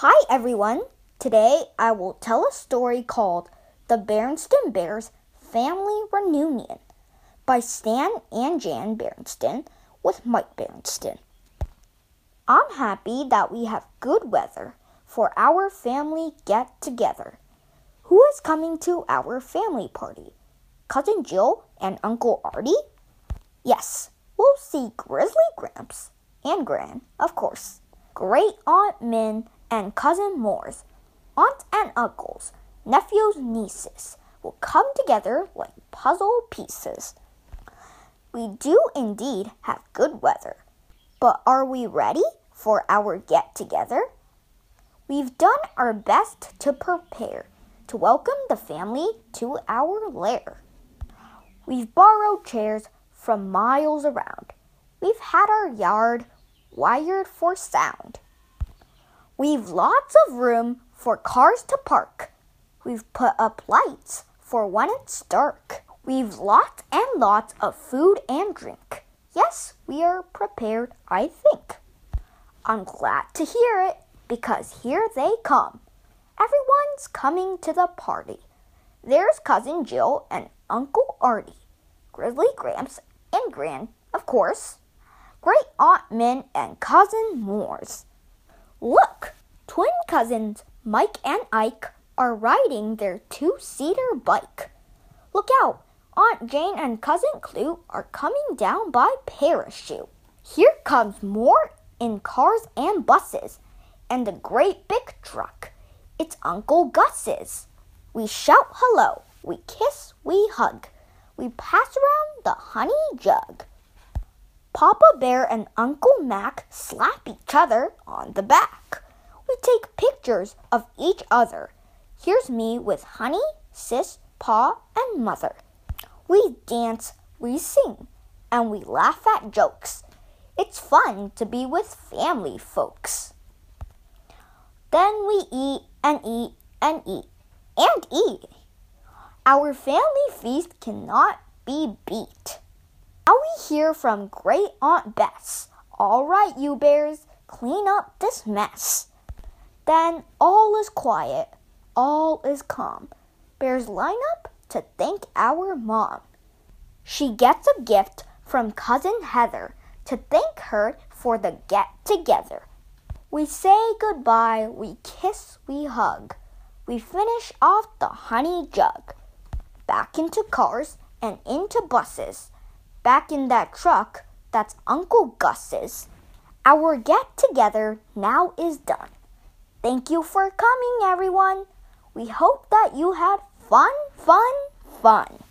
Hi, everyone. Today I will tell a story called The Berenstain Bears Family Reunion by Stan and Jan Berenstain with Mike Berenstain. I'm happy that we have good weather for our family get together. Who is coming to our family party? Cousin Jill and Uncle Artie? Yes, we'll see Grizzly Gramps and Gran, of course. Great Aunt Min and Cousin Moors, aunts and uncles, nephews, nieces will come together like puzzle pieces. We do indeed have good weather, but are we ready for our get together? We've done our best to prepare to welcome the family to our lair. We've borrowed chairs from miles around. We've had our yard wired for sound. We've lots of room for cars to park. We've put up lights for when it's dark. We've lots and lots of food and drink. Yes, we are prepared, I think. I'm glad to hear it because here they come. Everyone's coming to the party. There's Cousin Jill and Uncle Artie, Grizzly Gramps and Gran, of course, Great Aunt Min and Cousin Moors. Look, twin cousins Mike and Ike are riding their two seater bike. Look out! Aunt Jane and Cousin Clue are coming down by parachute. Here comes more in cars and buses, and a great big truck. It's Uncle Gus's. We shout hello, we kiss, we hug, we pass around the honey jug. Papa Bear and Uncle Mac slap each other on the back. We take pictures of each other. Here's me with Honey, Sis, Pa, and Mother. We dance, we sing, and we laugh at jokes. It's fun to be with family folks. Then we eat and eat and eat and eat. Our family feast cannot be beat. Now we hear from Great Aunt Bess. All right, you bears, clean up this mess. Then all is quiet, all is calm. Bears line up to thank our mom. She gets a gift from Cousin Heather to thank her for the get together. We say goodbye, we kiss, we hug. We finish off the honey jug. Back into cars and into buses back in that truck that's Uncle Gus's. Our get together now is done. Thank you for coming, everyone. We hope that you had fun, fun, fun.